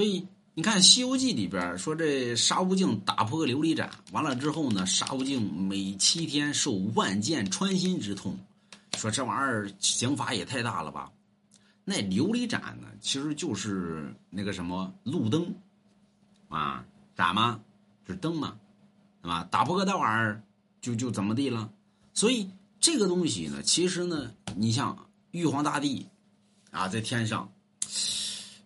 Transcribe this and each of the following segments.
所以你看《西游记》里边说，这沙悟净打破个琉璃盏，完了之后呢，沙悟净每七天受万箭穿心之痛。说这玩意儿刑罚也太大了吧？那琉璃盏呢，其实就是那个什么路灯啊，盏嘛，就是灯嘛，对吧？打破个那玩意儿，就就怎么地了？所以这个东西呢，其实呢，你像玉皇大帝啊，在天上。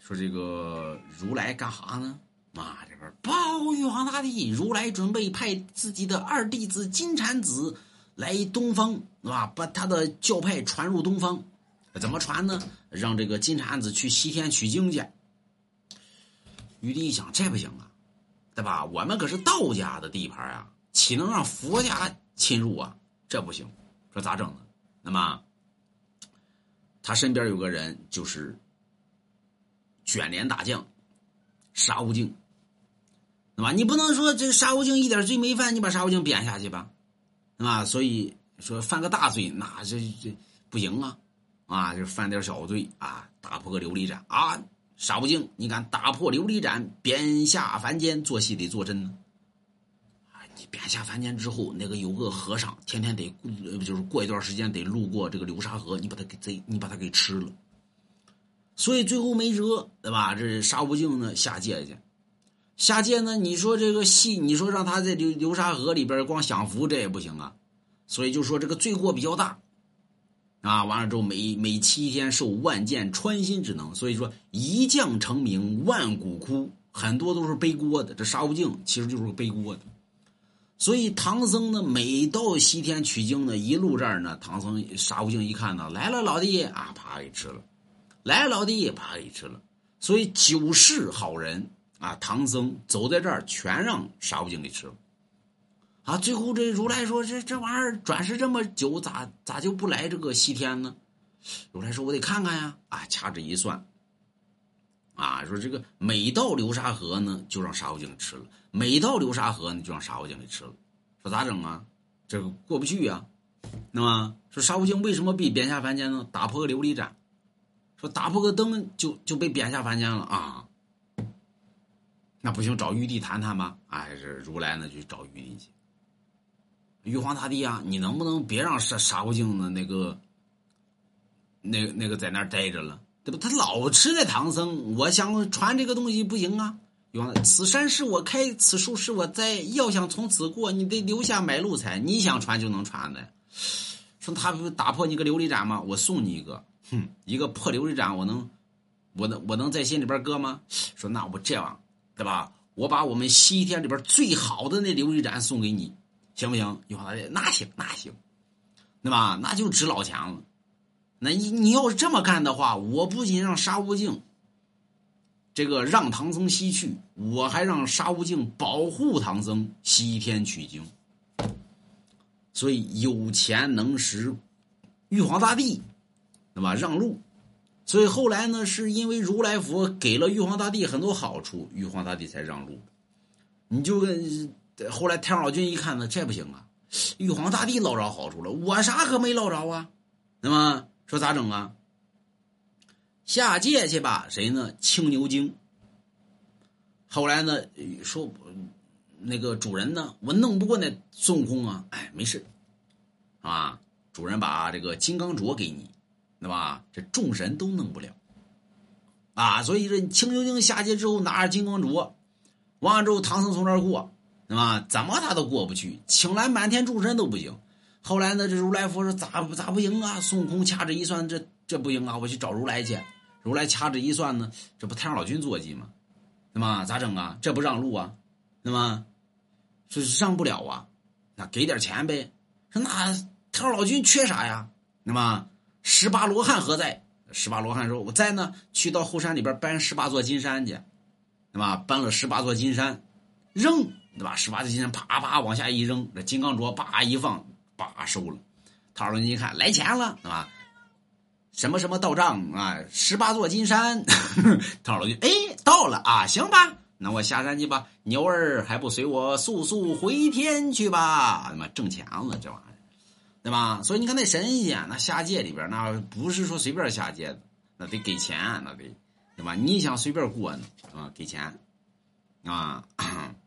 说这个如来干哈呢？妈这边报玉皇大帝，如来准备派自己的二弟子金蝉子来东方，是吧？把他的教派传入东方，怎么传呢？让这个金蝉子去西天取经去。玉帝一想，这不行啊，对吧？我们可是道家的地盘啊，岂能让佛家侵入啊？这不行，说咋整呢？那么他身边有个人，就是。卷帘大将沙悟净，对吧？你不能说这个沙悟净一点罪没犯，你把沙悟净贬下去吧，对吧？所以说犯个大罪，那这这不行啊！啊，就犯点小罪啊，打破个琉璃盏啊！沙悟净，你敢打破琉璃盏，贬下凡间做戏得做真呢？啊，你贬下凡间之后，那个有个和尚，天天得就是过一段时间得路过这个流沙河，你把他给贼，你把他给吃了。所以最后没辙，对吧？这沙悟净呢下界去，下界呢，你说这个戏，你说让他在流流沙河里边光享福，这也不行啊。所以就说这个罪过比较大，啊，完了之后每每七天受万箭穿心之能，所以说一将成名万骨枯，很多都是背锅的。这沙悟净其实就是个背锅的。所以唐僧呢，每到西天取经呢，一路这儿呢，唐僧沙悟净一看呢，来了，老弟啊，啪给吃了。来，老弟，把给吃了。所以九世好人啊，唐僧走在这儿，全让沙悟净给吃了。啊，最后这如来说：“这这玩意儿转世这么久，咋咋就不来这个西天呢？”如来说：“我得看看呀。”啊，掐指一算，啊，说这个每到流沙河呢，就让沙悟净吃了；每到流沙河呢，就让沙悟净给吃了。说咋整啊？这个过不去呀，那么说沙悟净为什么被贬下凡间呢？打破琉璃盏。说打破个灯就就被贬下凡间了啊！那不行，找玉帝谈谈吧。哎，是如来呢，就找玉帝去。玉皇大帝啊，你能不能别让沙沙悟净的那个、那、那个在那儿待着了？对吧？他老吃那唐僧，我想传这个东西不行啊。玉皇，此山是我开，此树是我栽，要想从此过，你得留下买路财。你想传就能传的。说他不打破你个琉璃盏吗？我送你一个。哼，一个破琉璃盏，我能，我能，我能在心里边搁吗？说那我这样，对吧？我把我们西天里边最好的那琉璃盏送给你，行不行？玉皇大帝，那行，那行，对吧？那就值老钱了。那你你要是这么干的话，我不仅让沙悟净这个让唐僧西去，我还让沙悟净保护唐僧西天取经。所以有钱能使玉皇大帝。对吧？让路，所以后来呢，是因为如来佛给了玉皇大帝很多好处，玉皇大帝才让路。你就跟后来太上老君一看呢，这不行啊！玉皇大帝捞着好处了，我啥可没捞着啊？那么说咋整啊？下界去吧，谁呢？青牛精。后来呢，说那个主人呢，我弄不过那孙悟空啊，哎，没事，啊，主人把这个金刚镯给你。对吧？这众神都弄不了，啊！所以这青牛精下界之后拿着金刚镯，完了之后唐僧从这儿过，对吧？怎么他都过不去，请来满天众神都不行。后来呢，这如来佛说咋咋不行啊？孙悟空掐指一算，这这不行啊！我去找如来去。如来掐指一算呢，这不太上老君坐骑吗？那么？咋整啊？这不让路啊？那么是让不了啊？那给点钱呗。说那太上老君缺啥呀？那么。十八罗汉何在？十八罗汉说：“我在呢，去到后山里边搬十八座金山去，对吧？搬了十八座金山，扔，对吧？十八座金山啪啪往下一扔，这金刚镯叭一放，叭收了。唐老君一看来钱了，对吧？什么什么到账啊？十八座金山。唐老君哎，到了啊，行吧，那我下山去吧。牛儿还不随我速速回天去吧？他妈挣钱了，这玩意儿。”对吧？所以你看那神仙，那下界里边那不是说随便下界的，那得给钱，那得对吧？你想随便过呢，啊，给钱，啊。